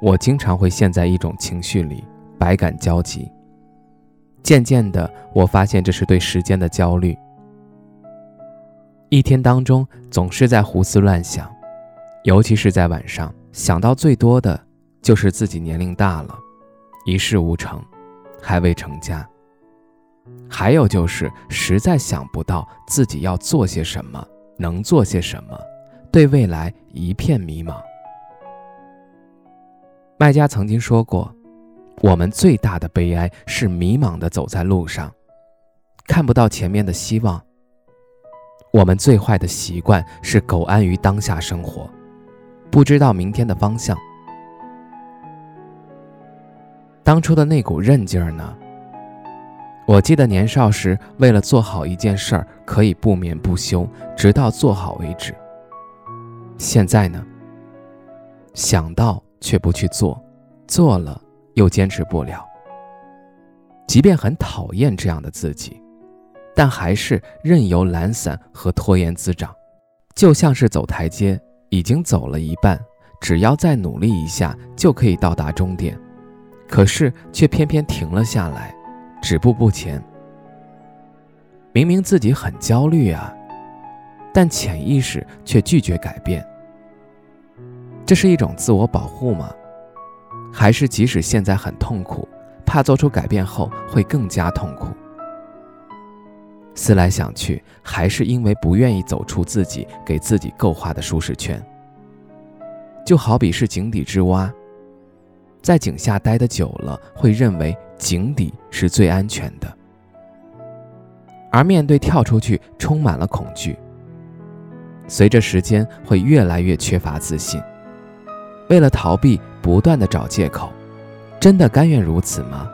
我经常会陷在一种情绪里，百感交集。渐渐的，我发现这是对时间的焦虑。一天当中总是在胡思乱想，尤其是在晚上，想到最多的就是自己年龄大了，一事无成，还未成家。还有就是实在想不到自己要做些什么，能做些什么，对未来一片迷茫。卖家曾经说过：“我们最大的悲哀是迷茫的走在路上，看不到前面的希望。我们最坏的习惯是苟安于当下生活，不知道明天的方向。当初的那股韧劲儿呢？我记得年少时，为了做好一件事儿，可以不眠不休，直到做好为止。现在呢？想到。”却不去做，做了又坚持不了。即便很讨厌这样的自己，但还是任由懒散和拖延滋长。就像是走台阶，已经走了一半，只要再努力一下就可以到达终点，可是却偏偏停了下来，止步不前。明明自己很焦虑啊，但潜意识却拒绝改变。这是一种自我保护吗？还是即使现在很痛苦，怕做出改变后会更加痛苦？思来想去，还是因为不愿意走出自己给自己构画的舒适圈。就好比是井底之蛙，在井下待得久了，会认为井底是最安全的，而面对跳出去，充满了恐惧。随着时间，会越来越缺乏自信。为了逃避，不断的找借口，真的甘愿如此吗？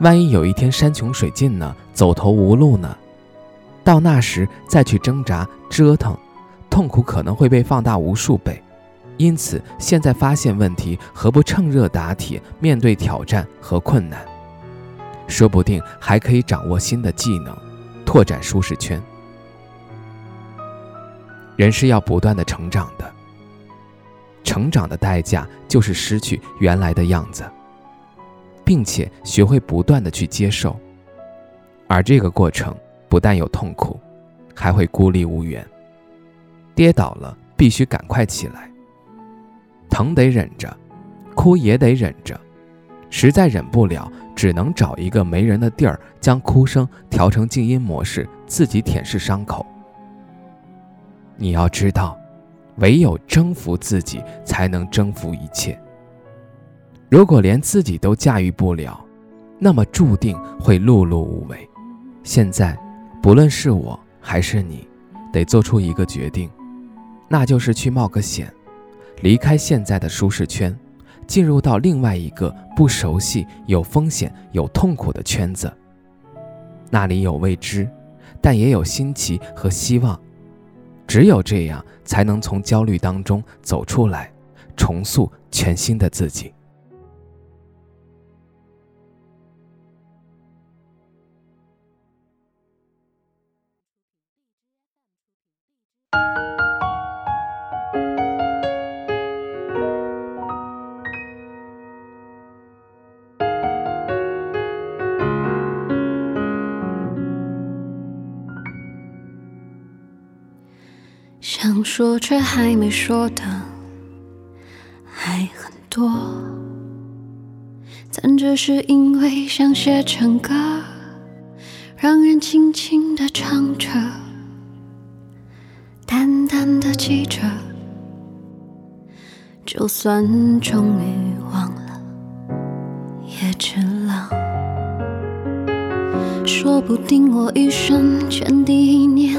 万一有一天山穷水尽呢？走投无路呢？到那时再去挣扎折腾，痛苦可能会被放大无数倍。因此，现在发现问题，何不趁热打铁，面对挑战和困难？说不定还可以掌握新的技能，拓展舒适圈。人是要不断的成长的。成长的代价就是失去原来的样子，并且学会不断的去接受，而这个过程不但有痛苦，还会孤立无援。跌倒了必须赶快起来，疼得忍着，哭也得忍着，实在忍不了，只能找一个没人的地儿，将哭声调成静音模式，自己舔舐伤口。你要知道。唯有征服自己，才能征服一切。如果连自己都驾驭不了，那么注定会碌碌无为。现在，不论是我还是你，得做出一个决定，那就是去冒个险，离开现在的舒适圈，进入到另外一个不熟悉、有风险、有痛苦的圈子。那里有未知，但也有新奇和希望。只有这样，才能从焦虑当中走出来，重塑全新的自己。说却还没说的还很多，但只是因为想写成歌，让人轻轻的唱着，淡淡的记着，就算终于忘了，也值了。说不定我一生前第一年。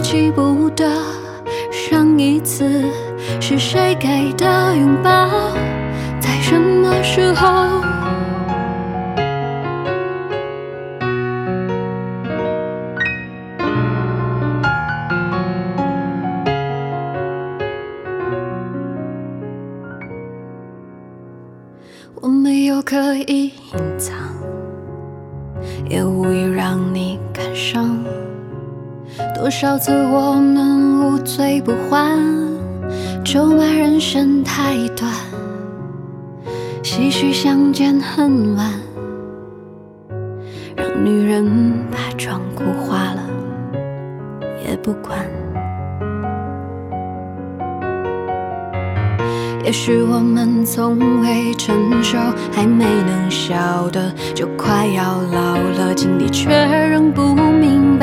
记不得上一次是谁给的拥抱，在什么时候？我没有刻意隐藏。也无意让你感伤。多少次我们无醉不欢，咒骂人生太短，唏嘘相见恨晚，让女人把妆哭花了也不管。也许我们从未成熟，还没能晓得，就快要老了，经历却仍不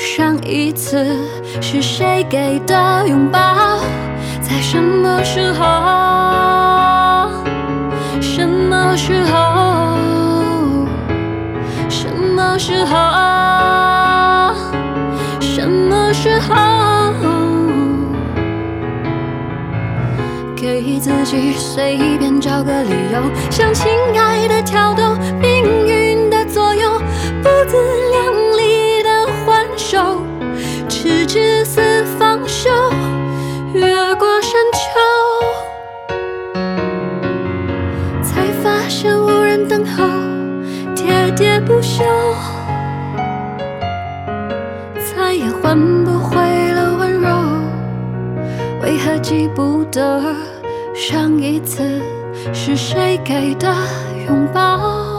上一次是谁给的拥抱？在什么时候？什么时候？什么时候？什么时候？给自己随便找个理由，向情爱的挑逗，命运的左右，不自记不得上一次是谁给的拥抱？